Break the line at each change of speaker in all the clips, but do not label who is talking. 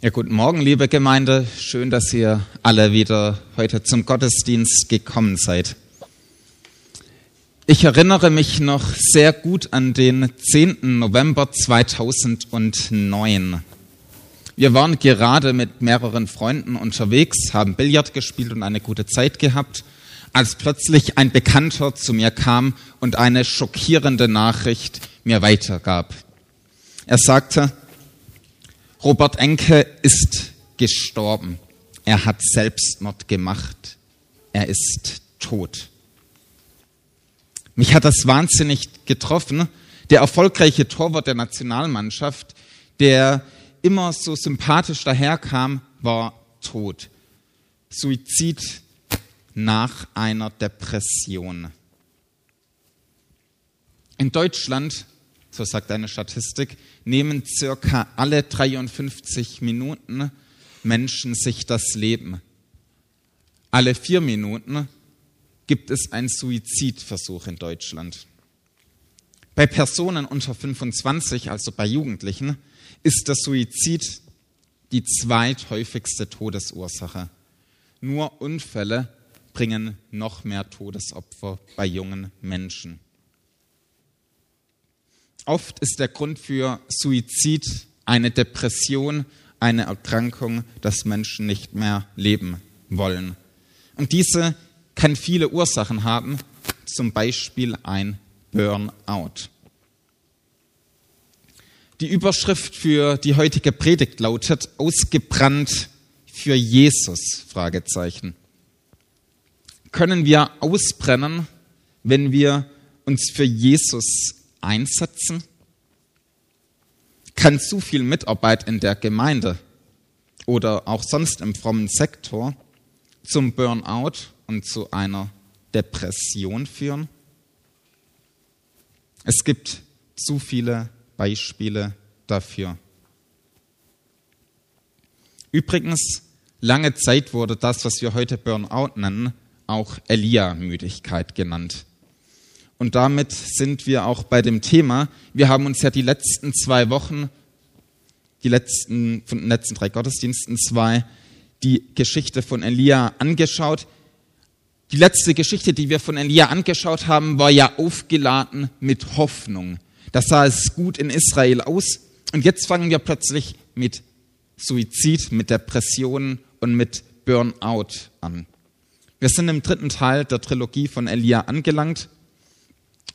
Ja, guten Morgen, liebe Gemeinde. Schön, dass ihr alle wieder heute zum Gottesdienst gekommen seid. Ich erinnere mich noch sehr gut an den 10. November 2009. Wir waren gerade mit mehreren Freunden unterwegs, haben Billard gespielt und eine gute Zeit gehabt, als plötzlich ein Bekannter zu mir kam und eine schockierende Nachricht mir weitergab. Er sagte, Robert Enke ist gestorben. Er hat Selbstmord gemacht. Er ist tot. Mich hat das wahnsinnig getroffen. Der erfolgreiche Torwart der Nationalmannschaft, der immer so sympathisch daherkam, war tot. Suizid nach einer Depression. In Deutschland so sagt eine Statistik, nehmen circa alle 53 Minuten Menschen sich das Leben. Alle vier Minuten gibt es einen Suizidversuch in Deutschland. Bei Personen unter 25, also bei Jugendlichen, ist der Suizid die zweithäufigste Todesursache. Nur Unfälle bringen noch mehr Todesopfer bei jungen Menschen. Oft ist der Grund für Suizid eine Depression, eine Erkrankung, dass Menschen nicht mehr leben wollen. Und diese kann viele Ursachen haben, zum Beispiel ein Burnout. Die Überschrift für die heutige Predigt lautet Ausgebrannt für Jesus? Können wir ausbrennen, wenn wir uns für Jesus einsetzen? Kann zu viel Mitarbeit in der Gemeinde oder auch sonst im frommen Sektor zum Burnout und zu einer Depression führen? Es gibt zu viele Beispiele dafür. Übrigens, lange Zeit wurde das, was wir heute Burnout nennen, auch Elia-Müdigkeit genannt. Und damit sind wir auch bei dem Thema. Wir haben uns ja die letzten zwei Wochen, die letzten, von den letzten drei Gottesdiensten zwei, die Geschichte von Elia angeschaut. Die letzte Geschichte, die wir von Elia angeschaut haben, war ja aufgeladen mit Hoffnung. Da sah es gut in Israel aus. Und jetzt fangen wir plötzlich mit Suizid, mit Depressionen und mit Burnout an. Wir sind im dritten Teil der Trilogie von Elia angelangt.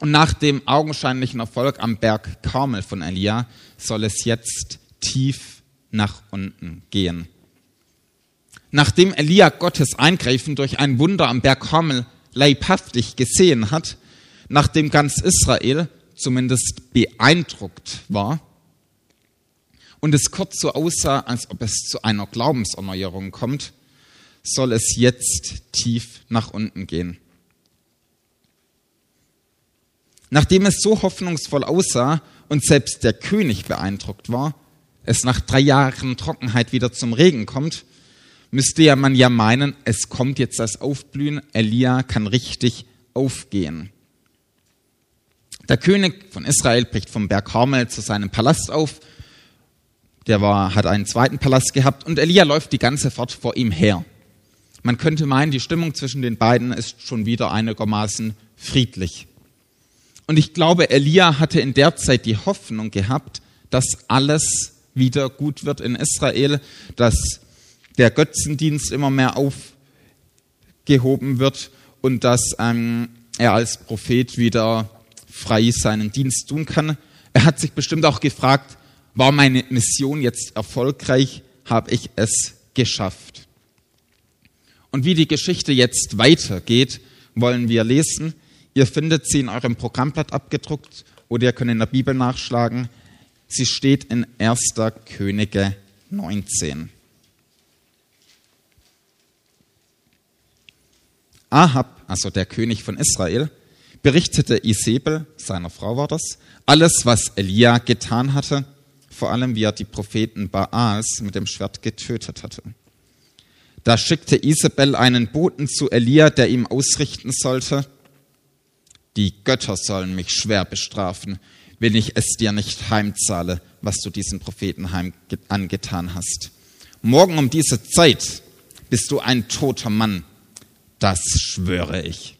Und nach dem augenscheinlichen Erfolg am Berg Karmel von Elia soll es jetzt tief nach unten gehen. Nachdem Elia Gottes Eingreifen durch ein Wunder am Berg Karmel leibhaftig gesehen hat, nachdem ganz Israel zumindest beeindruckt war und es kurz so aussah, als ob es zu einer Glaubenserneuerung kommt, soll es jetzt tief nach unten gehen. Nachdem es so hoffnungsvoll aussah und selbst der König beeindruckt war, es nach drei Jahren Trockenheit wieder zum Regen kommt, müsste ja man ja meinen, es kommt jetzt das Aufblühen, Elia kann richtig aufgehen. Der König von Israel bricht vom Berg Karmel zu seinem Palast auf. Der war, hat einen zweiten Palast gehabt und Elia läuft die ganze Fahrt vor ihm her. Man könnte meinen, die Stimmung zwischen den beiden ist schon wieder einigermaßen friedlich. Und ich glaube, Elia hatte in der Zeit die Hoffnung gehabt, dass alles wieder gut wird in Israel, dass der Götzendienst immer mehr aufgehoben wird und dass ähm, er als Prophet wieder frei seinen Dienst tun kann. Er hat sich bestimmt auch gefragt, war meine Mission jetzt erfolgreich? Habe ich es geschafft? Und wie die Geschichte jetzt weitergeht, wollen wir lesen Ihr findet sie in eurem Programmblatt abgedruckt oder ihr könnt in der Bibel nachschlagen. Sie steht in 1. Könige 19. Ahab, also der König von Israel, berichtete Isabel, seiner Frau war das, alles, was Elia getan hatte, vor allem wie er die Propheten Baals mit dem Schwert getötet hatte. Da schickte Isabel einen Boten zu Elia, der ihm ausrichten sollte, die Götter sollen mich schwer bestrafen, wenn ich es dir nicht heimzahle, was du diesen Propheten angetan hast. morgen um diese Zeit bist du ein toter Mann. Das schwöre ich.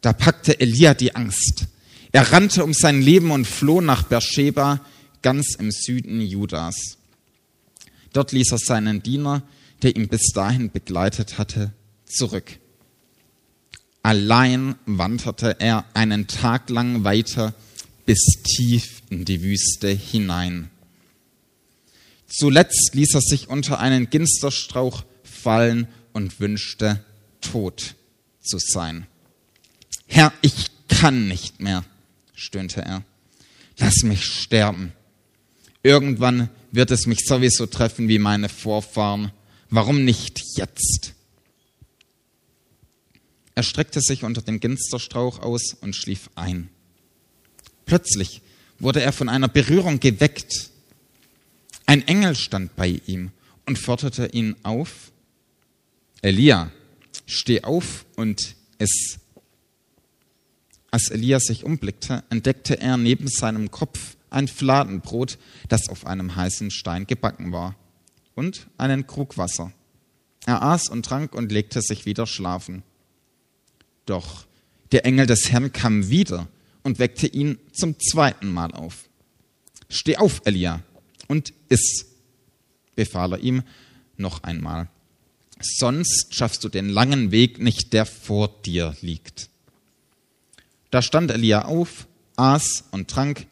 Da packte Elia die Angst. Er rannte um sein Leben und floh nach Beersheba, ganz im Süden Judas. Dort ließ er seinen Diener, der ihn bis dahin begleitet hatte, zurück. Allein wanderte er einen Tag lang weiter bis tief in die Wüste hinein. Zuletzt ließ er sich unter einen Ginsterstrauch fallen und wünschte, tot zu sein. Herr, ich kann nicht mehr, stöhnte er. Lass mich sterben. Irgendwann wird es mich sowieso treffen wie meine Vorfahren. Warum nicht jetzt? Er streckte sich unter dem Ginsterstrauch aus und schlief ein. Plötzlich wurde er von einer Berührung geweckt. Ein Engel stand bei ihm und forderte ihn auf. Elia, steh auf und iss. Als Elia sich umblickte, entdeckte er neben seinem Kopf ein Fladenbrot, das auf einem heißen Stein gebacken war, und einen Krug Wasser. Er aß und trank und legte sich wieder schlafen. Doch der Engel des Herrn kam wieder und weckte ihn zum zweiten Mal auf. Steh auf, Elia, und iss, befahl er ihm noch einmal. Sonst schaffst du den langen Weg nicht, der vor dir liegt. Da stand Elia auf, aß und trank.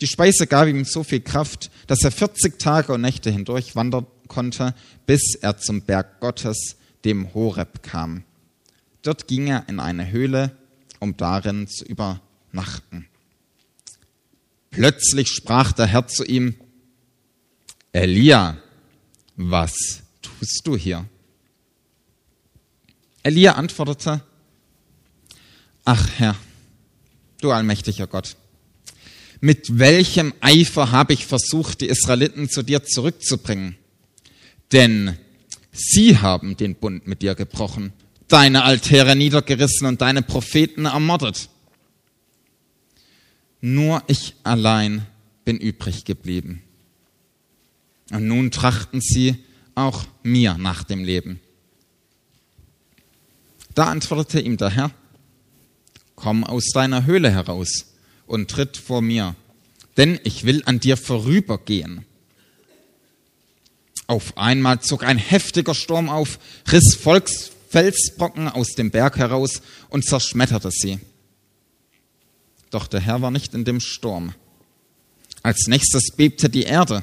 Die Speise gab ihm so viel Kraft, dass er 40 Tage und Nächte hindurch wandern konnte, bis er zum Berg Gottes, dem Horeb, kam. Dort ging er in eine Höhle, um darin zu übernachten. Plötzlich sprach der Herr zu ihm, Elia, was tust du hier? Elia antwortete, Ach Herr, du allmächtiger Gott, mit welchem Eifer habe ich versucht, die Israeliten zu dir zurückzubringen? Denn sie haben den Bund mit dir gebrochen deine Altäre niedergerissen und deine Propheten ermordet. Nur ich allein bin übrig geblieben. Und nun trachten sie auch mir nach dem Leben. Da antwortete ihm der Herr, komm aus deiner Höhle heraus und tritt vor mir, denn ich will an dir vorübergehen. Auf einmal zog ein heftiger Sturm auf, riss Volks, Felsbrocken aus dem Berg heraus und zerschmetterte sie. Doch der Herr war nicht in dem Sturm. Als nächstes bebte die Erde,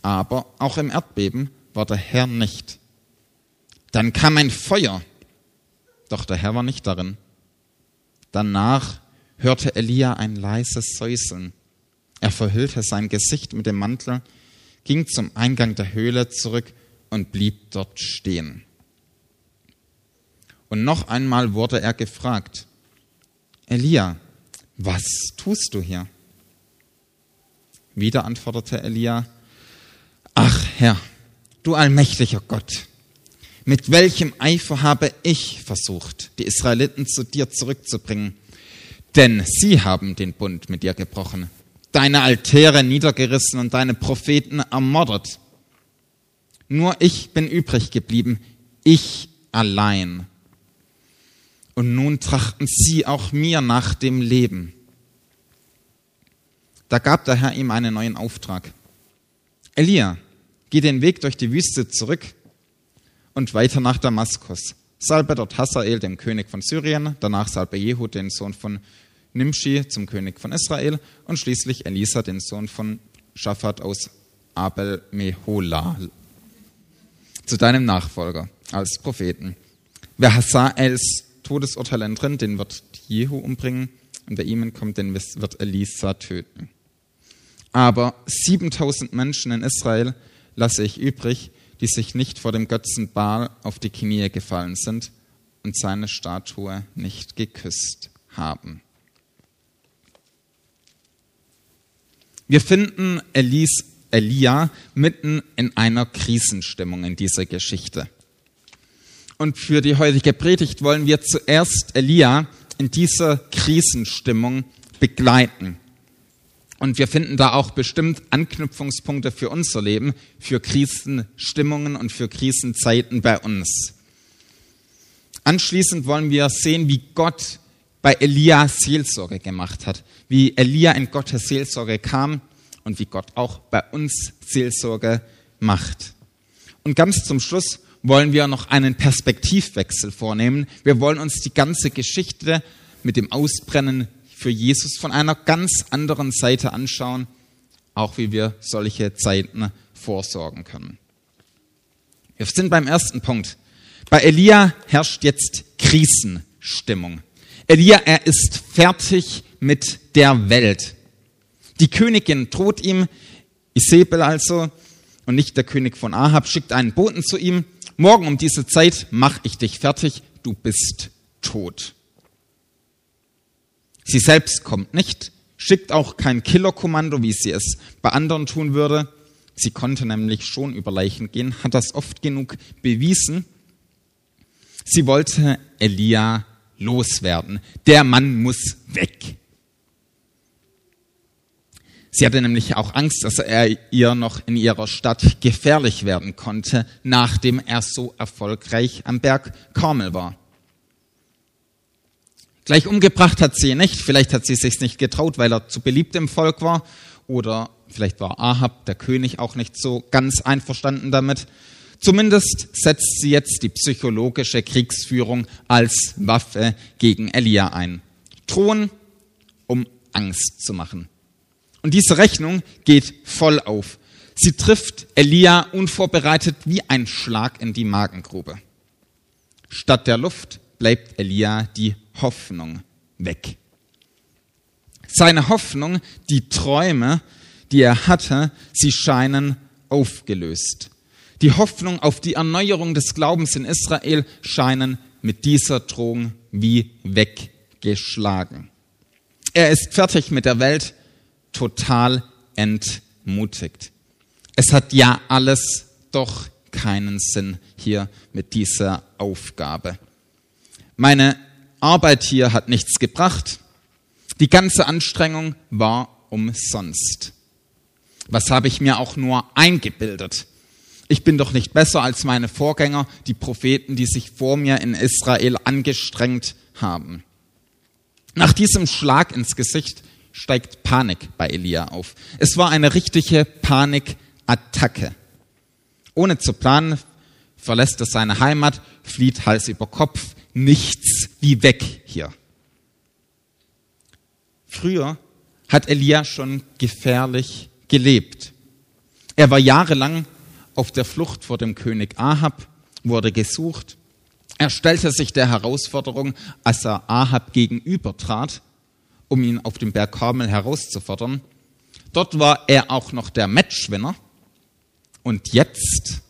aber auch im Erdbeben war der Herr nicht. Dann kam ein Feuer, doch der Herr war nicht darin. Danach hörte Elia ein leises Säuseln. Er verhüllte sein Gesicht mit dem Mantel, ging zum Eingang der Höhle zurück und blieb dort stehen. Und noch einmal wurde er gefragt, Elia, was tust du hier? Wieder antwortete Elia, ach Herr, du allmächtiger Gott, mit welchem Eifer habe ich versucht, die Israeliten zu dir zurückzubringen, denn sie haben den Bund mit dir gebrochen, deine Altäre niedergerissen und deine Propheten ermordet. Nur ich bin übrig geblieben, ich allein und nun trachten sie auch mir nach dem Leben. Da gab der Herr ihm einen neuen Auftrag. Elia, geh den Weg durch die Wüste zurück und weiter nach Damaskus. Salbe dort Hazael, dem König von Syrien, danach salbe Jehu, den Sohn von Nimshi, zum König von Israel und schließlich Elisa, den Sohn von Schafat aus Abel Mehola, zu deinem Nachfolger als Propheten. Wer Hazaels Todesurteil entrinnen, den wird Jehu umbringen und wer ihm entkommt, den wird Elisa töten. Aber 7000 Menschen in Israel lasse ich übrig, die sich nicht vor dem Götzen Baal auf die Knie gefallen sind und seine Statue nicht geküsst haben. Wir finden Elis, Elia mitten in einer Krisenstimmung in dieser Geschichte. Und für die heutige Predigt wollen wir zuerst Elia in dieser Krisenstimmung begleiten. Und wir finden da auch bestimmt Anknüpfungspunkte für unser Leben, für Krisenstimmungen und für Krisenzeiten bei uns. Anschließend wollen wir sehen, wie Gott bei Elia Seelsorge gemacht hat, wie Elia in Gottes Seelsorge kam und wie Gott auch bei uns Seelsorge macht. Und ganz zum Schluss wollen wir noch einen Perspektivwechsel vornehmen. Wir wollen uns die ganze Geschichte mit dem Ausbrennen für Jesus von einer ganz anderen Seite anschauen, auch wie wir solche Zeiten vorsorgen können. Wir sind beim ersten Punkt. Bei Elia herrscht jetzt Krisenstimmung. Elia, er ist fertig mit der Welt. Die Königin droht ihm, Isabel also, und nicht der König von Ahab, schickt einen Boten zu ihm. Morgen um diese Zeit mach ich dich fertig, du bist tot. Sie selbst kommt nicht, schickt auch kein Killerkommando, wie sie es bei anderen tun würde. Sie konnte nämlich schon über Leichen gehen, hat das oft genug bewiesen. Sie wollte Elia loswerden. Der Mann muss weg. Sie hatte nämlich auch Angst, dass er ihr noch in ihrer Stadt gefährlich werden konnte, nachdem er so erfolgreich am Berg Karmel war. Gleich umgebracht hat sie ihn nicht, vielleicht hat sie sich nicht getraut, weil er zu beliebt im Volk war, oder vielleicht war Ahab, der König, auch nicht so ganz einverstanden damit. Zumindest setzt sie jetzt die psychologische Kriegsführung als Waffe gegen Elia ein. Drohen, um Angst zu machen. Und diese Rechnung geht voll auf. Sie trifft Elia unvorbereitet wie ein Schlag in die Magengrube. Statt der Luft bleibt Elia die Hoffnung weg. Seine Hoffnung, die Träume, die er hatte, sie scheinen aufgelöst. Die Hoffnung auf die Erneuerung des Glaubens in Israel scheinen mit dieser Drohung wie weggeschlagen. Er ist fertig mit der Welt, total entmutigt. Es hat ja alles doch keinen Sinn hier mit dieser Aufgabe. Meine Arbeit hier hat nichts gebracht. Die ganze Anstrengung war umsonst. Was habe ich mir auch nur eingebildet? Ich bin doch nicht besser als meine Vorgänger, die Propheten, die sich vor mir in Israel angestrengt haben. Nach diesem Schlag ins Gesicht steigt Panik bei Elia auf. Es war eine richtige Panikattacke. Ohne zu planen verlässt er seine Heimat, flieht Hals über Kopf, nichts wie weg hier. Früher hat Elia schon gefährlich gelebt. Er war jahrelang auf der Flucht vor dem König Ahab, wurde gesucht. Er stellte sich der Herausforderung, als er Ahab gegenübertrat, um ihn auf dem Berg Karmel herauszufordern. Dort war er auch noch der Matchwinner. Und jetzt,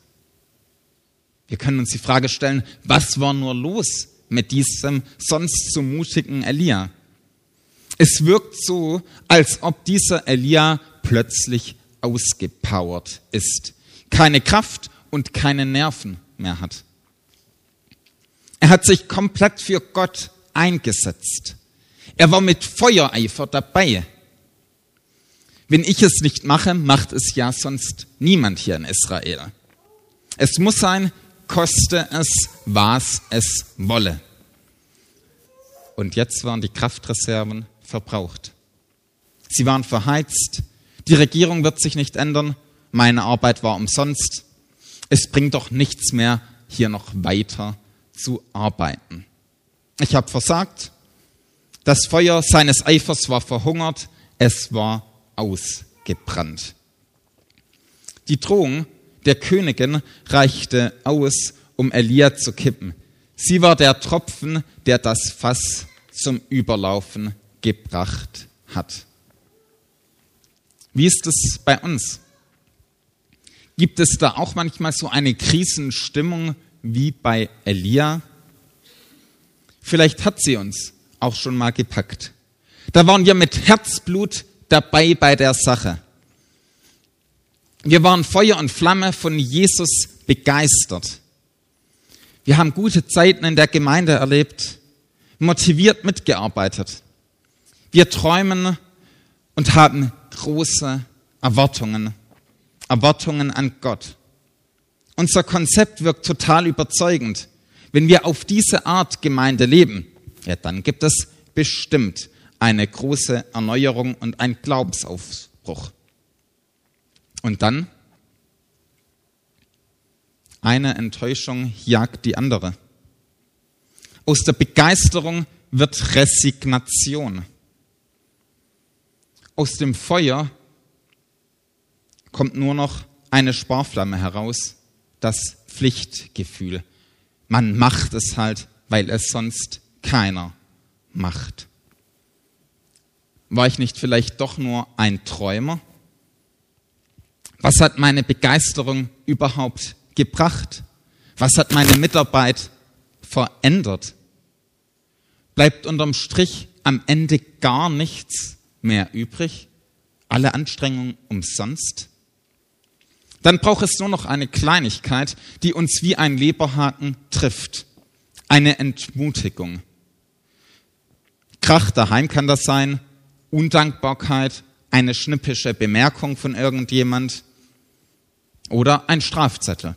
wir können uns die Frage stellen, was war nur los mit diesem sonst so mutigen Elia? Es wirkt so, als ob dieser Elia plötzlich ausgepowert ist, keine Kraft und keine Nerven mehr hat. Er hat sich komplett für Gott eingesetzt. Er war mit Feuereifer dabei. Wenn ich es nicht mache, macht es ja sonst niemand hier in Israel. Es muss sein, koste es, was es wolle. Und jetzt waren die Kraftreserven verbraucht. Sie waren verheizt. Die Regierung wird sich nicht ändern. Meine Arbeit war umsonst. Es bringt doch nichts mehr, hier noch weiter zu arbeiten. Ich habe versagt. Das Feuer seines Eifers war verhungert, es war ausgebrannt. Die Drohung der Königin reichte aus, um Elia zu kippen. Sie war der Tropfen, der das Fass zum Überlaufen gebracht hat. Wie ist es bei uns? Gibt es da auch manchmal so eine Krisenstimmung wie bei Elia? Vielleicht hat sie uns auch schon mal gepackt. Da waren wir mit Herzblut dabei bei der Sache. Wir waren Feuer und Flamme von Jesus begeistert. Wir haben gute Zeiten in der Gemeinde erlebt, motiviert mitgearbeitet. Wir träumen und haben große Erwartungen. Erwartungen an Gott. Unser Konzept wirkt total überzeugend. Wenn wir auf diese Art Gemeinde leben, ja, dann gibt es bestimmt eine große Erneuerung und ein Glaubensaufbruch. Und dann eine Enttäuschung jagt die andere. Aus der Begeisterung wird Resignation. Aus dem Feuer kommt nur noch eine Sparflamme heraus, das Pflichtgefühl. Man macht es halt, weil es sonst keiner macht. War ich nicht vielleicht doch nur ein Träumer? Was hat meine Begeisterung überhaupt gebracht? Was hat meine Mitarbeit verändert? Bleibt unterm Strich am Ende gar nichts mehr übrig? Alle Anstrengungen umsonst? Dann braucht es nur noch eine Kleinigkeit, die uns wie ein Leberhaken trifft. Eine Entmutigung. Krach daheim kann das sein, Undankbarkeit, eine schnippische Bemerkung von irgendjemand oder ein Strafzettel.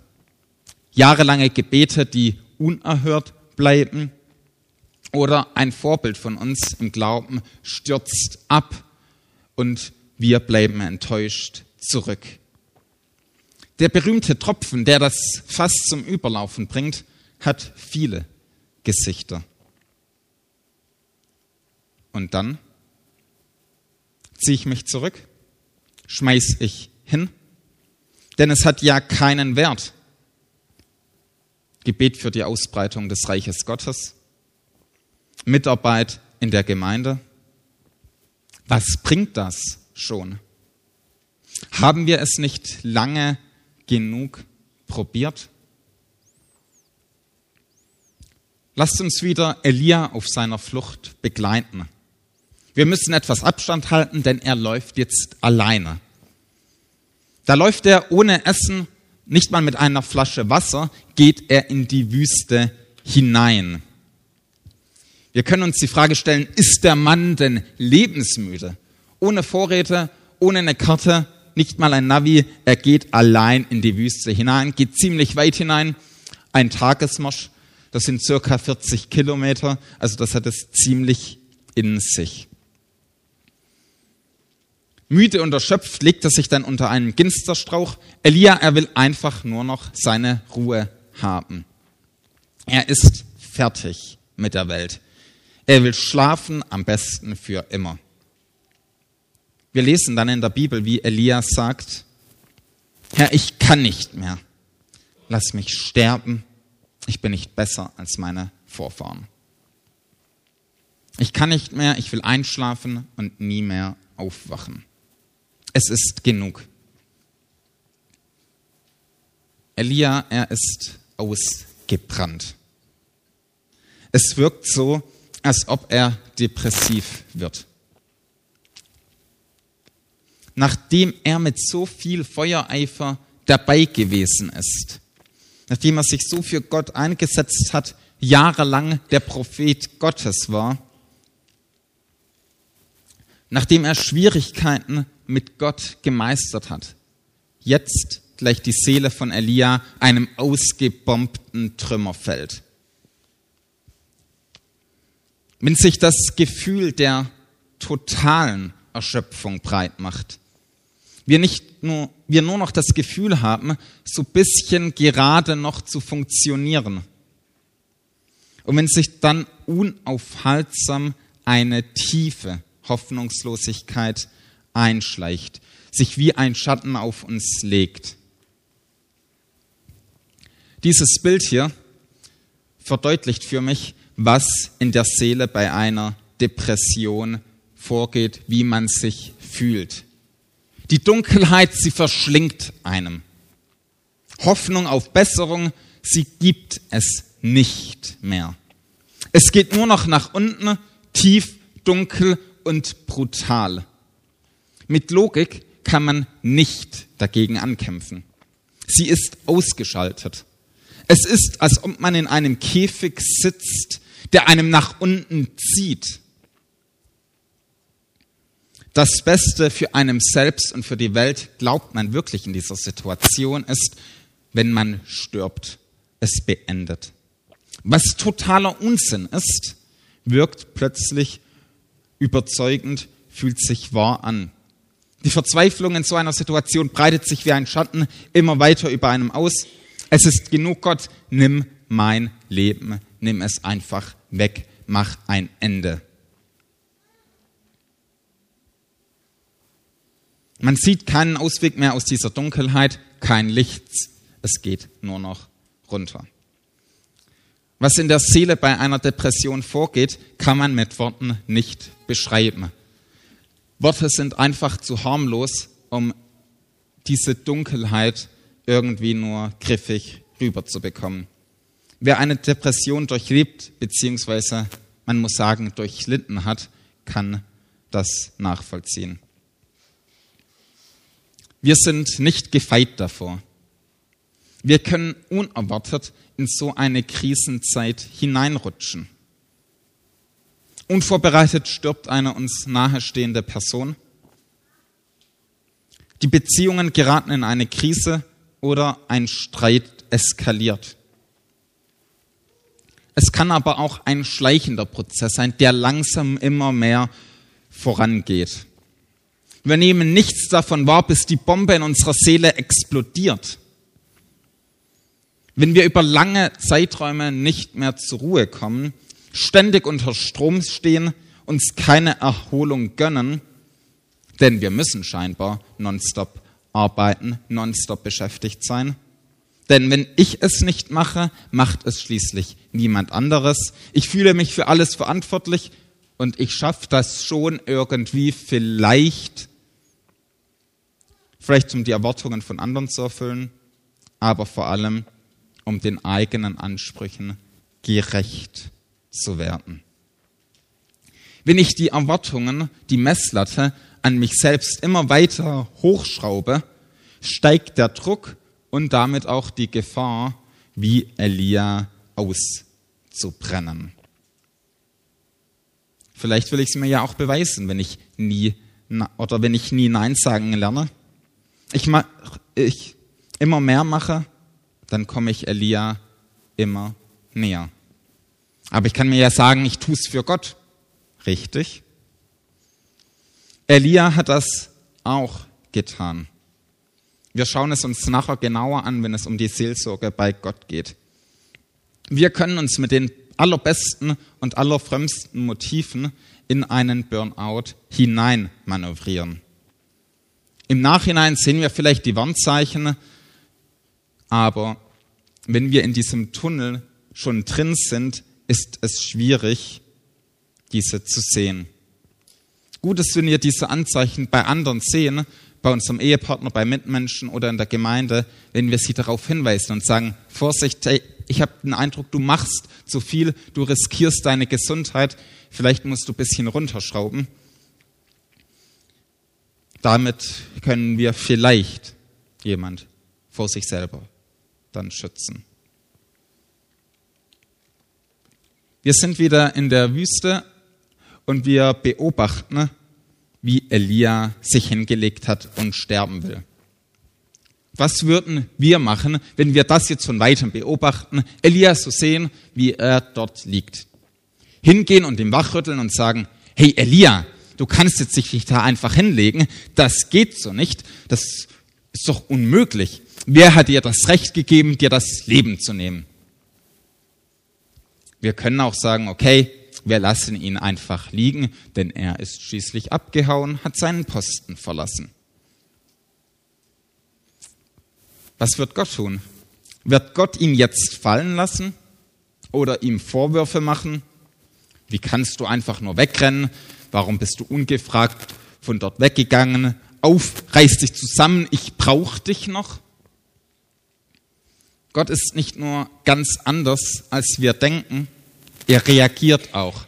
Jahrelange Gebete, die unerhört bleiben oder ein Vorbild von uns im Glauben stürzt ab und wir bleiben enttäuscht zurück. Der berühmte Tropfen, der das Fass zum Überlaufen bringt, hat viele Gesichter. Und dann ziehe ich mich zurück, schmeiß ich hin, denn es hat ja keinen Wert. Gebet für die Ausbreitung des Reiches Gottes, Mitarbeit in der Gemeinde. Was bringt das schon? Haben wir es nicht lange genug probiert? Lasst uns wieder Elia auf seiner Flucht begleiten. Wir müssen etwas Abstand halten, denn er läuft jetzt alleine. Da läuft er ohne Essen, nicht mal mit einer Flasche Wasser, geht er in die Wüste hinein. Wir können uns die Frage stellen, ist der Mann denn lebensmüde? Ohne Vorräte, ohne eine Karte, nicht mal ein Navi, er geht allein in die Wüste hinein, geht ziemlich weit hinein, ein Tagesmarsch, das sind circa 40 Kilometer, also das hat es ziemlich in sich. Müde und erschöpft legt er sich dann unter einen Ginsterstrauch. Elia, er will einfach nur noch seine Ruhe haben. Er ist fertig mit der Welt. Er will schlafen, am besten für immer. Wir lesen dann in der Bibel, wie Elia sagt, Herr, ich kann nicht mehr. Lass mich sterben. Ich bin nicht besser als meine Vorfahren. Ich kann nicht mehr, ich will einschlafen und nie mehr aufwachen. Es ist genug. Elia, er ist ausgebrannt. Es wirkt so, als ob er depressiv wird. Nachdem er mit so viel Feuereifer dabei gewesen ist, nachdem er sich so für Gott eingesetzt hat, jahrelang der Prophet Gottes war, nachdem er Schwierigkeiten mit Gott gemeistert hat. Jetzt gleicht die Seele von Elia einem ausgebombten Trümmerfeld. Wenn sich das Gefühl der totalen Erschöpfung breit macht, wir nicht nur, wir nur noch das Gefühl haben, so bisschen gerade noch zu funktionieren. Und wenn sich dann unaufhaltsam eine tiefe Hoffnungslosigkeit einschleicht, sich wie ein Schatten auf uns legt. Dieses Bild hier verdeutlicht für mich, was in der Seele bei einer Depression vorgeht, wie man sich fühlt. Die Dunkelheit, sie verschlingt einem. Hoffnung auf Besserung, sie gibt es nicht mehr. Es geht nur noch nach unten, tief, dunkel und brutal. Mit Logik kann man nicht dagegen ankämpfen. Sie ist ausgeschaltet. Es ist, als ob man in einem Käfig sitzt, der einem nach unten zieht. Das Beste für einem selbst und für die Welt glaubt man wirklich in dieser Situation ist, wenn man stirbt, es beendet. Was totaler Unsinn ist, wirkt plötzlich überzeugend, fühlt sich wahr an. Die Verzweiflung in so einer Situation breitet sich wie ein Schatten immer weiter über einem aus. Es ist genug, Gott, nimm mein Leben, nimm es einfach weg, mach ein Ende. Man sieht keinen Ausweg mehr aus dieser Dunkelheit, kein Licht, es geht nur noch runter. Was in der Seele bei einer Depression vorgeht, kann man mit Worten nicht beschreiben. Worte sind einfach zu harmlos, um diese Dunkelheit irgendwie nur griffig rüberzubekommen. Wer eine Depression durchlebt, beziehungsweise man muss sagen, durchlitten hat, kann das nachvollziehen. Wir sind nicht gefeit davor. Wir können unerwartet in so eine Krisenzeit hineinrutschen. Unvorbereitet stirbt eine uns nahestehende Person. Die Beziehungen geraten in eine Krise oder ein Streit eskaliert. Es kann aber auch ein schleichender Prozess sein, der langsam immer mehr vorangeht. Wir nehmen nichts davon wahr, bis die Bombe in unserer Seele explodiert. Wenn wir über lange Zeiträume nicht mehr zur Ruhe kommen, ständig unter Strom stehen, uns keine Erholung gönnen, denn wir müssen scheinbar nonstop arbeiten, nonstop beschäftigt sein. Denn wenn ich es nicht mache, macht es schließlich niemand anderes. Ich fühle mich für alles verantwortlich und ich schaffe das schon irgendwie vielleicht, vielleicht um die Erwartungen von anderen zu erfüllen, aber vor allem um den eigenen Ansprüchen gerecht zu werden. Wenn ich die Erwartungen, die Messlatte an mich selbst immer weiter hochschraube, steigt der Druck und damit auch die Gefahr, wie Elia auszubrennen. Vielleicht will ich es mir ja auch beweisen, wenn ich nie oder wenn ich nie Nein sagen lerne. Ich, ich immer mehr mache, dann komme ich Elia immer näher. Aber ich kann mir ja sagen, ich tue es für Gott. Richtig. Elia hat das auch getan. Wir schauen es uns nachher genauer an, wenn es um die Seelsorge bei Gott geht. Wir können uns mit den allerbesten und allerfrömmsten Motiven in einen Burnout hinein manövrieren. Im Nachhinein sehen wir vielleicht die Warnzeichen, aber wenn wir in diesem Tunnel schon drin sind, ist es schwierig, diese zu sehen. Gut ist, wenn wir diese Anzeichen bei anderen sehen, bei unserem Ehepartner, bei Mitmenschen oder in der Gemeinde, wenn wir sie darauf hinweisen und sagen, Vorsicht, hey, ich habe den Eindruck, du machst zu viel, du riskierst deine Gesundheit, vielleicht musst du ein bisschen runterschrauben. Damit können wir vielleicht jemand vor sich selber dann schützen. Wir sind wieder in der Wüste und wir beobachten, wie Elia sich hingelegt hat und sterben will. Was würden wir machen, wenn wir das jetzt von weitem beobachten, Elia so sehen, wie er dort liegt? Hingehen und ihm wachrütteln und sagen, hey Elia, du kannst jetzt dich da einfach hinlegen, das geht so nicht, das ist doch unmöglich. Wer hat dir das Recht gegeben, dir das Leben zu nehmen? Wir können auch sagen, okay, wir lassen ihn einfach liegen, denn er ist schließlich abgehauen, hat seinen Posten verlassen. Was wird Gott tun? Wird Gott ihn jetzt fallen lassen oder ihm Vorwürfe machen? Wie kannst du einfach nur wegrennen? Warum bist du ungefragt von dort weggegangen? Auf, reiß dich zusammen, ich brauche dich noch. Gott ist nicht nur ganz anders, als wir denken, er reagiert auch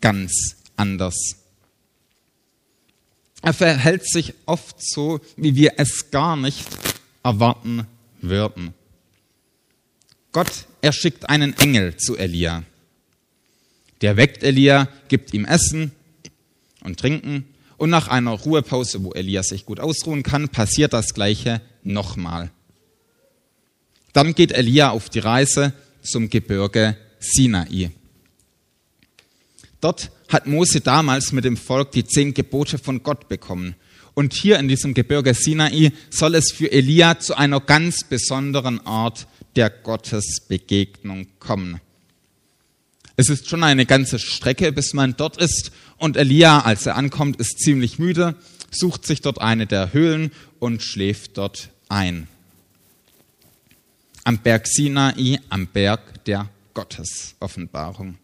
ganz anders. Er verhält sich oft so, wie wir es gar nicht erwarten würden. Gott, er schickt einen Engel zu Elia. Der weckt Elia, gibt ihm Essen und Trinken Und nach einer Ruhepause, wo Elia sich gut ausruhen kann, passiert das Gleiche nochmal. Dann geht Elia auf die Reise zum Gebirge Sinai. Dort hat Mose damals mit dem Volk die zehn Gebote von Gott bekommen. Und hier in diesem Gebirge Sinai soll es für Elia zu einer ganz besonderen Art der Gottesbegegnung kommen. Es ist schon eine ganze Strecke, bis man dort ist. Und Elia, als er ankommt, ist ziemlich müde, sucht sich dort eine der Höhlen und schläft dort ein. Am Berg Sinai, am Berg der Gottesoffenbarung.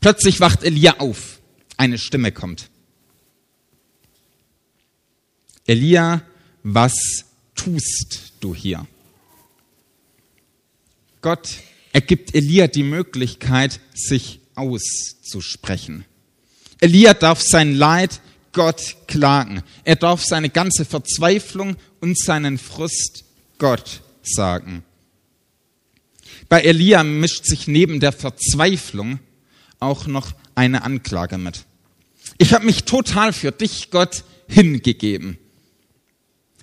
Plötzlich wacht Elia auf. Eine Stimme kommt. Elia, was tust du hier? Gott er gibt Elia die Möglichkeit, sich auszusprechen. Elia darf sein Leid Gott klagen. Er darf seine ganze Verzweiflung und seinen Frust Gott sagen. Bei Elia mischt sich neben der Verzweiflung auch noch eine Anklage mit. Ich habe mich total für dich, Gott, hingegeben.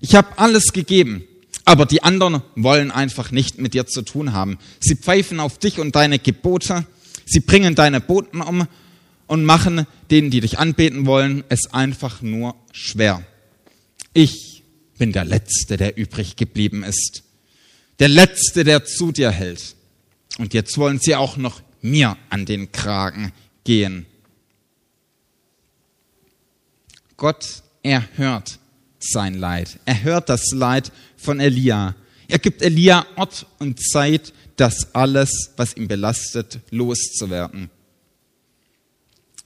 Ich habe alles gegeben. Aber die anderen wollen einfach nicht mit dir zu tun haben. Sie pfeifen auf dich und deine Gebote. Sie bringen deine Boten um und machen denen, die dich anbeten wollen, es einfach nur schwer. Ich bin der Letzte, der übrig geblieben ist. Der Letzte, der zu dir hält. Und jetzt wollen sie auch noch mir an den Kragen gehen. Gott erhört sein Leid. Er hört das Leid von Elia. Er gibt Elia Ort und Zeit, das alles, was ihn belastet, loszuwerden.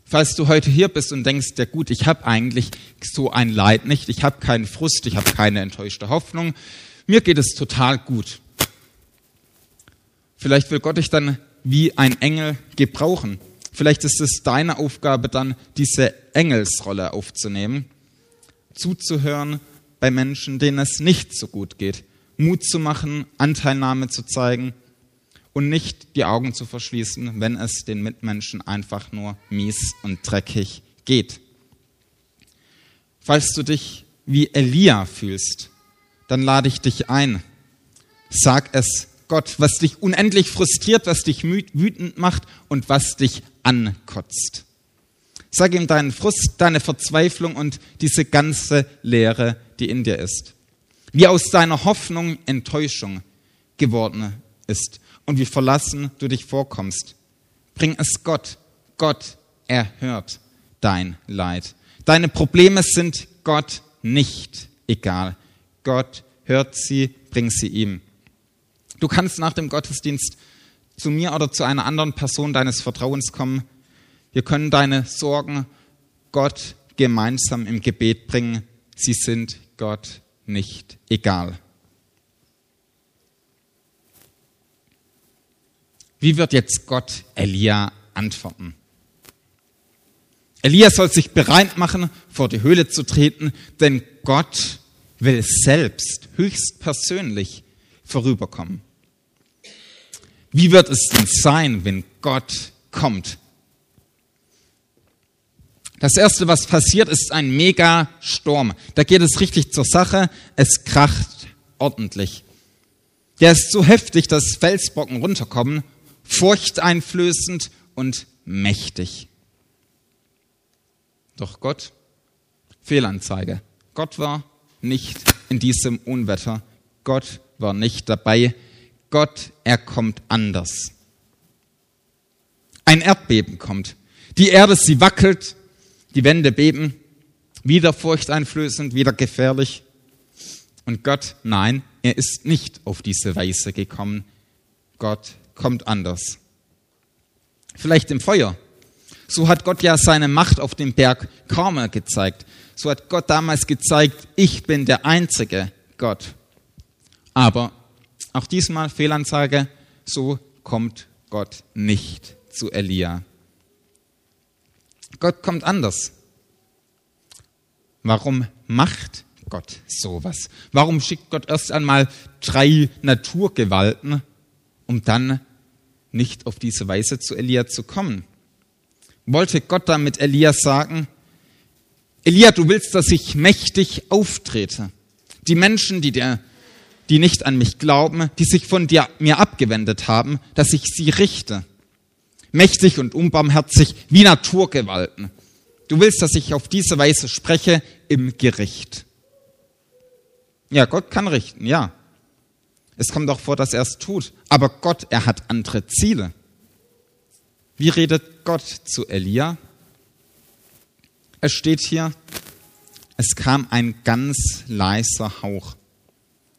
Falls du heute hier bist und denkst, ja gut, ich habe eigentlich so ein Leid nicht, ich habe keinen Frust, ich habe keine enttäuschte Hoffnung, mir geht es total gut. Vielleicht will Gott dich dann wie ein Engel gebrauchen. Vielleicht ist es deine Aufgabe dann, diese Engelsrolle aufzunehmen zuzuhören bei Menschen, denen es nicht so gut geht, Mut zu machen, Anteilnahme zu zeigen und nicht die Augen zu verschließen, wenn es den Mitmenschen einfach nur mies und dreckig geht. Falls du dich wie Elia fühlst, dann lade ich dich ein. Sag es Gott, was dich unendlich frustriert, was dich wütend macht und was dich ankotzt. Sag ihm deinen Frust, deine Verzweiflung und diese ganze Leere, die in dir ist. Wie aus deiner Hoffnung Enttäuschung geworden ist und wie verlassen du dich vorkommst. Bring es Gott. Gott erhört dein Leid. Deine Probleme sind Gott nicht egal. Gott hört sie, bring sie ihm. Du kannst nach dem Gottesdienst zu mir oder zu einer anderen Person deines Vertrauens kommen wir können deine Sorgen Gott gemeinsam im Gebet bringen. Sie sind Gott nicht egal. Wie wird jetzt Gott Elia antworten? Elia soll sich bereit machen, vor die Höhle zu treten, denn Gott will selbst höchstpersönlich vorüberkommen. Wie wird es denn sein, wenn Gott kommt? Das erste, was passiert, ist ein Megasturm. Da geht es richtig zur Sache. Es kracht ordentlich. Der ist so heftig, dass Felsbrocken runterkommen, furchteinflößend und mächtig. Doch Gott, Fehlanzeige. Gott war nicht in diesem Unwetter. Gott war nicht dabei. Gott, er kommt anders. Ein Erdbeben kommt. Die Erde, sie wackelt die Wände beben, wieder furchteinflößend, wieder gefährlich. Und Gott, nein, er ist nicht auf diese Weise gekommen. Gott kommt anders. Vielleicht im Feuer. So hat Gott ja seine Macht auf dem Berg Karmel gezeigt. So hat Gott damals gezeigt, ich bin der einzige Gott. Aber auch diesmal Fehlanzeige, so kommt Gott nicht zu Elia. Gott kommt anders. Warum macht Gott sowas? Warum schickt Gott erst einmal drei Naturgewalten, um dann nicht auf diese Weise zu Elia zu kommen? Wollte Gott damit Elia sagen, Elia, du willst, dass ich mächtig auftrete. Die Menschen, die dir, die nicht an mich glauben, die sich von dir, mir abgewendet haben, dass ich sie richte. Mächtig und unbarmherzig wie Naturgewalten. Du willst, dass ich auf diese Weise spreche im Gericht. Ja, Gott kann richten, ja. Es kommt auch vor, dass er es tut. Aber Gott, er hat andere Ziele. Wie redet Gott zu Elia? Es steht hier, es kam ein ganz leiser Hauch.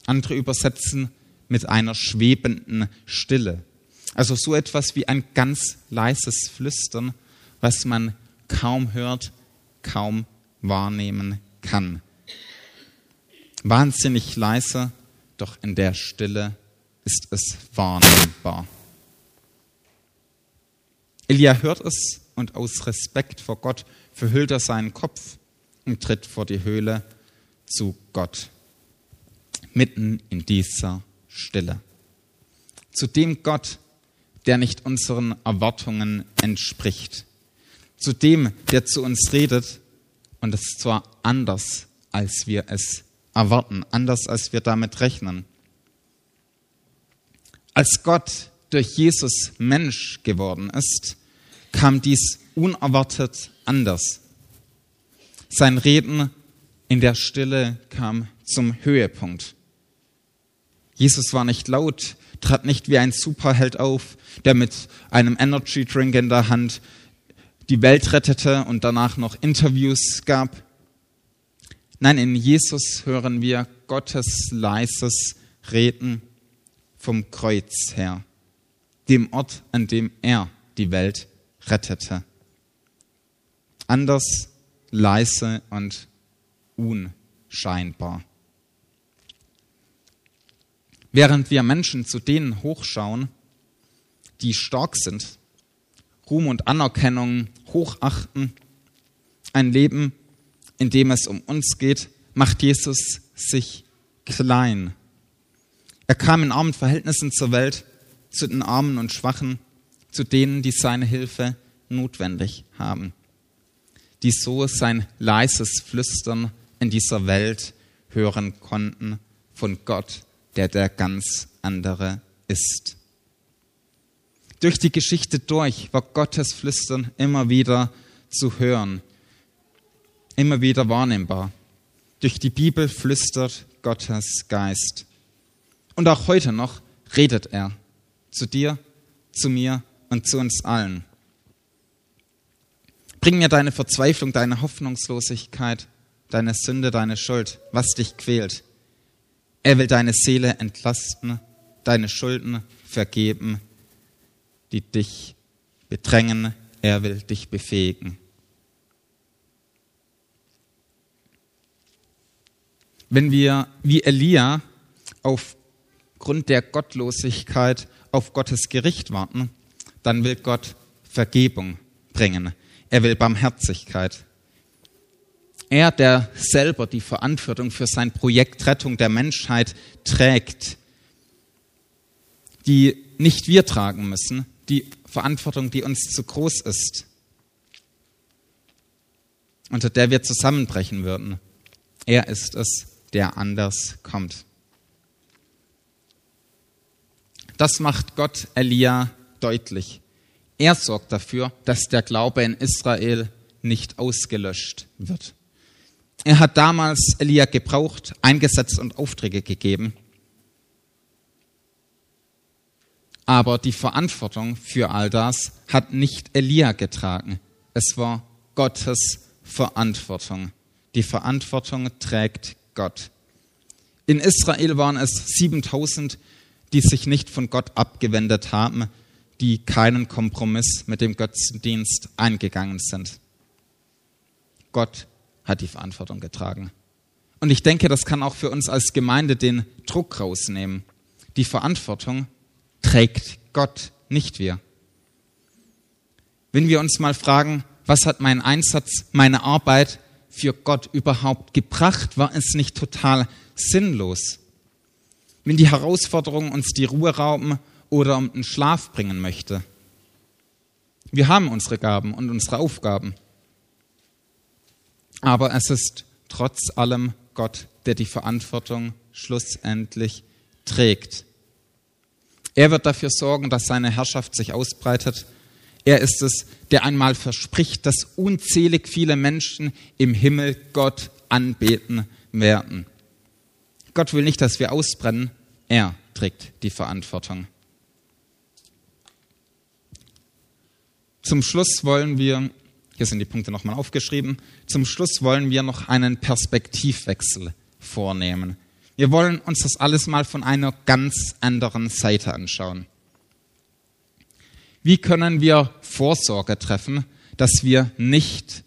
Andere übersetzen mit einer schwebenden Stille. Also so etwas wie ein ganz leises Flüstern, was man kaum hört, kaum wahrnehmen kann. Wahnsinnig leise, doch in der Stille ist es wahrnehmbar. Elia hört es und aus Respekt vor Gott verhüllt er seinen Kopf und tritt vor die Höhle zu Gott, mitten in dieser Stille. Zu dem Gott, der nicht unseren Erwartungen entspricht. Zu dem, der zu uns redet und es zwar anders, als wir es erwarten, anders, als wir damit rechnen. Als Gott durch Jesus Mensch geworden ist, kam dies unerwartet anders. Sein Reden in der Stille kam zum Höhepunkt. Jesus war nicht laut, trat nicht wie ein Superheld auf, der mit einem Energy Drink in der Hand die Welt rettete und danach noch Interviews gab. Nein, in Jesus hören wir Gottes leises Reden vom Kreuz her, dem Ort, an dem er die Welt rettete. Anders, leise und unscheinbar. Während wir Menschen zu denen hochschauen, die stark sind, Ruhm und Anerkennung hochachten, ein Leben, in dem es um uns geht, macht Jesus sich klein. Er kam in armen Verhältnissen zur Welt, zu den Armen und Schwachen, zu denen, die seine Hilfe notwendig haben, die so sein leises Flüstern in dieser Welt hören konnten von Gott, der der ganz andere ist. Durch die Geschichte durch war Gottes Flüstern immer wieder zu hören immer wieder wahrnehmbar. Durch die Bibel flüstert Gottes Geist. Und auch heute noch redet er zu dir, zu mir und zu uns allen. Bring mir deine Verzweiflung, deine Hoffnungslosigkeit, deine Sünde, deine Schuld, was dich quält. Er will deine Seele entlasten, deine Schulden vergeben, die dich bedrängen. Er will dich befähigen. Wenn wir wie Elia aufgrund der Gottlosigkeit auf Gottes Gericht warten, dann will Gott Vergebung bringen. Er will Barmherzigkeit. Er, der selber die Verantwortung für sein Projekt Rettung der Menschheit trägt, die nicht wir tragen müssen, die Verantwortung, die uns zu groß ist, unter der wir zusammenbrechen würden. Er ist es, der anders kommt. Das macht Gott Elia deutlich. Er sorgt dafür, dass der Glaube in Israel nicht ausgelöscht wird. Er hat damals Elia gebraucht, eingesetzt und Aufträge gegeben. Aber die Verantwortung für all das hat nicht Elia getragen. Es war Gottes Verantwortung. Die Verantwortung trägt Gott. In Israel waren es 7000, die sich nicht von Gott abgewendet haben, die keinen Kompromiss mit dem Götzendienst eingegangen sind. Gott hat die Verantwortung getragen. Und ich denke, das kann auch für uns als Gemeinde den Druck rausnehmen. Die Verantwortung trägt Gott, nicht wir. Wenn wir uns mal fragen, was hat mein Einsatz, meine Arbeit für Gott überhaupt gebracht? War es nicht total sinnlos? Wenn die Herausforderung uns die Ruhe rauben oder um den Schlaf bringen möchte. Wir haben unsere Gaben und unsere Aufgaben. Aber es ist trotz allem Gott, der die Verantwortung schlussendlich trägt. Er wird dafür sorgen, dass seine Herrschaft sich ausbreitet. Er ist es, der einmal verspricht, dass unzählig viele Menschen im Himmel Gott anbeten werden. Gott will nicht, dass wir ausbrennen. Er trägt die Verantwortung. Zum Schluss wollen wir, hier sind die Punkte nochmal aufgeschrieben, zum Schluss wollen wir noch einen Perspektivwechsel vornehmen. Wir wollen uns das alles mal von einer ganz anderen Seite anschauen. Wie können wir Vorsorge treffen, dass wir nicht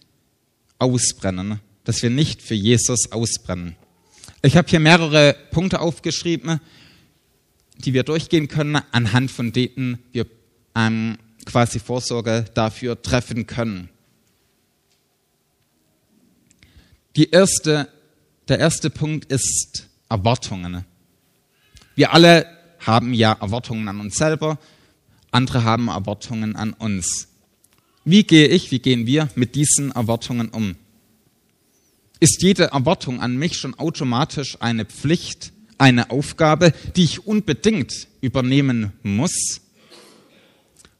ausbrennen, dass wir nicht für Jesus ausbrennen? Ich habe hier mehrere Punkte aufgeschrieben, die wir durchgehen können, anhand von denen wir ähm, quasi Vorsorge dafür treffen können. Die erste, der erste Punkt ist Erwartungen. Wir alle haben ja Erwartungen an uns selber, andere haben Erwartungen an uns. Wie gehe ich, wie gehen wir mit diesen Erwartungen um? Ist jede Erwartung an mich schon automatisch eine Pflicht, eine Aufgabe, die ich unbedingt übernehmen muss?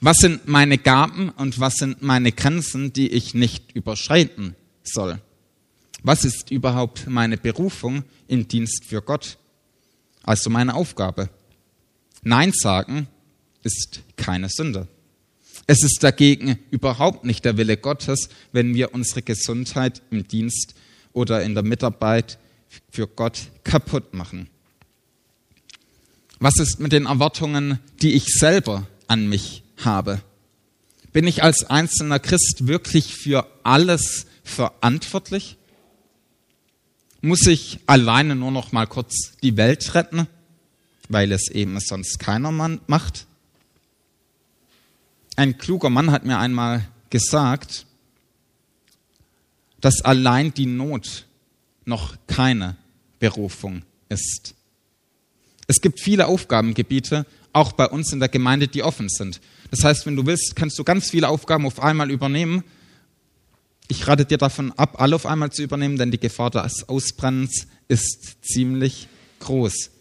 Was sind meine Gaben und was sind meine Grenzen, die ich nicht überschreiten soll? Was ist überhaupt meine Berufung im Dienst für Gott? Also meine Aufgabe. Nein sagen ist keine Sünde. Es ist dagegen überhaupt nicht der Wille Gottes, wenn wir unsere Gesundheit im Dienst oder in der Mitarbeit für Gott kaputt machen. Was ist mit den Erwartungen, die ich selber an mich habe? Bin ich als einzelner Christ wirklich für alles verantwortlich? muss ich alleine nur noch mal kurz die Welt retten, weil es eben sonst keiner Mann macht. Ein kluger Mann hat mir einmal gesagt, dass allein die Not noch keine Berufung ist. Es gibt viele Aufgabengebiete, auch bei uns in der Gemeinde, die offen sind. Das heißt, wenn du willst, kannst du ganz viele Aufgaben auf einmal übernehmen ich rate dir davon ab, alle auf einmal zu übernehmen, denn die Gefahr des Ausbrennens ist ziemlich groß.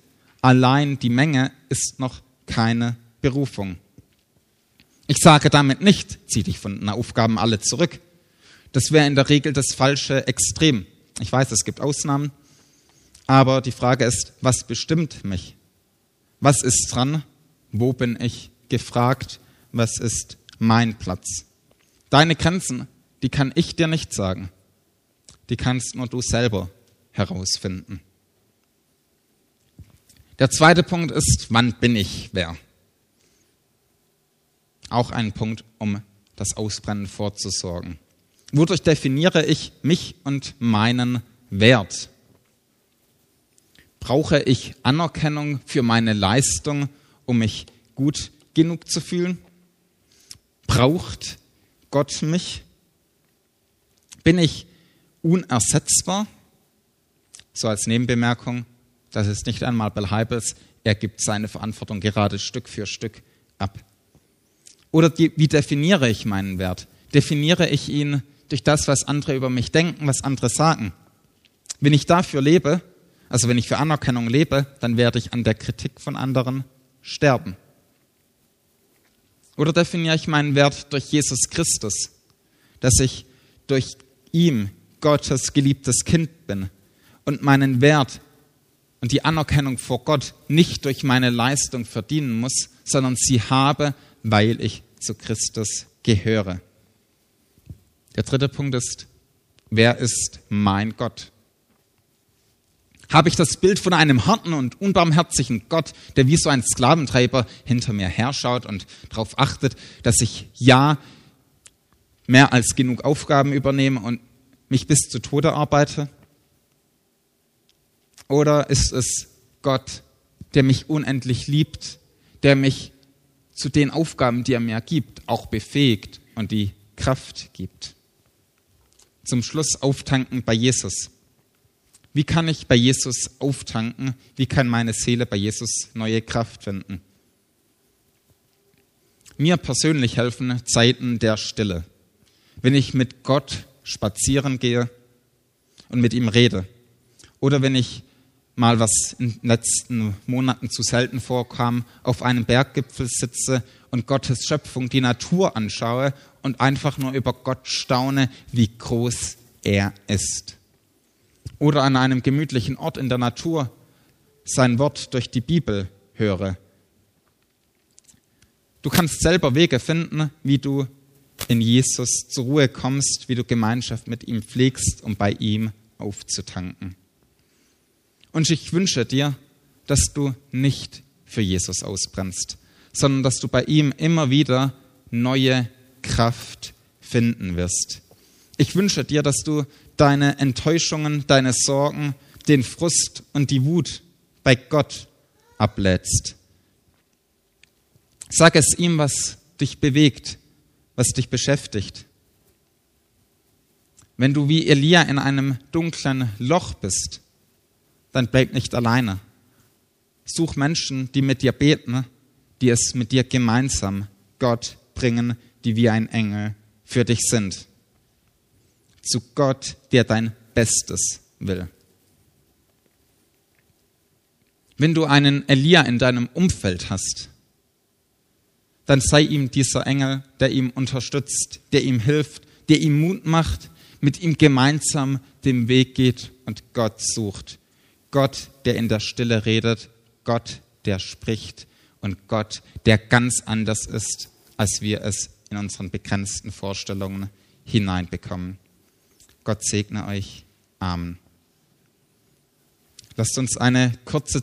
Allein die Menge ist noch keine Berufung. Ich sage damit nicht, zieh dich von den Aufgaben alle zurück. Das wäre in der Regel das falsche Extrem. Ich weiß, es gibt Ausnahmen, aber die Frage ist, was bestimmt mich? Was ist dran? Wo bin ich gefragt? Was ist mein Platz? Deine Grenzen die kann ich dir nicht sagen. Die kannst nur du selber herausfinden. Der zweite Punkt ist, wann bin ich wer? Auch ein Punkt, um das Ausbrennen vorzusorgen. Wodurch definiere ich mich und meinen Wert? Brauche ich Anerkennung für meine Leistung, um mich gut genug zu fühlen? Braucht Gott mich? Bin ich unersetzbar? So als Nebenbemerkung, das ist nicht einmal Bill Heibels, er gibt seine Verantwortung gerade Stück für Stück ab. Oder die, wie definiere ich meinen Wert? Definiere ich ihn durch das, was andere über mich denken, was andere sagen? Wenn ich dafür lebe, also wenn ich für Anerkennung lebe, dann werde ich an der Kritik von anderen sterben. Oder definiere ich meinen Wert durch Jesus Christus, dass ich durch ihm Gottes geliebtes Kind bin und meinen Wert und die Anerkennung vor Gott nicht durch meine Leistung verdienen muss, sondern sie habe, weil ich zu Christus gehöre. Der dritte Punkt ist, wer ist mein Gott? Habe ich das Bild von einem harten und unbarmherzigen Gott, der wie so ein Sklaventreiber hinter mir herschaut und darauf achtet, dass ich ja mehr als genug Aufgaben übernehme und mich bis zu Tode arbeite? Oder ist es Gott, der mich unendlich liebt, der mich zu den Aufgaben, die er mir gibt, auch befähigt und die Kraft gibt? Zum Schluss auftanken bei Jesus. Wie kann ich bei Jesus auftanken? Wie kann meine Seele bei Jesus neue Kraft finden? Mir persönlich helfen Zeiten der Stille wenn ich mit Gott spazieren gehe, und mit ihm rede. Oder wenn ich mal, was in den letzten Monaten zu selten vorkam, auf einem Berggipfel sitze und Gottes Schöpfung, die Natur anschaue und einfach nur über Gott staune, wie groß er ist. Oder an einem gemütlichen Ort in der Natur sein Wort durch die Bibel höre. Du kannst selber Wege finden, wie du in Jesus zur Ruhe kommst, wie du Gemeinschaft mit ihm pflegst, um bei ihm aufzutanken. Und ich wünsche dir, dass du nicht für Jesus ausbrennst, sondern dass du bei ihm immer wieder neue Kraft finden wirst. Ich wünsche dir, dass du deine Enttäuschungen, deine Sorgen, den Frust und die Wut bei Gott ablädst. Sag es ihm, was dich bewegt, was dich beschäftigt. Wenn du wie Elia in einem dunklen Loch bist, dann bleib nicht alleine. Such Menschen, die mit dir beten, die es mit dir gemeinsam Gott bringen, die wie ein Engel für dich sind. Zu Gott, der dein Bestes will. Wenn du einen Elia in deinem Umfeld hast, dann sei ihm dieser Engel, der ihm unterstützt, der ihm hilft, der ihm Mut macht, mit ihm gemeinsam den Weg geht und Gott sucht. Gott, der in der Stille redet, Gott, der spricht und Gott, der ganz anders ist, als wir es in unseren begrenzten Vorstellungen hineinbekommen. Gott segne euch. Amen. Lasst uns eine kurze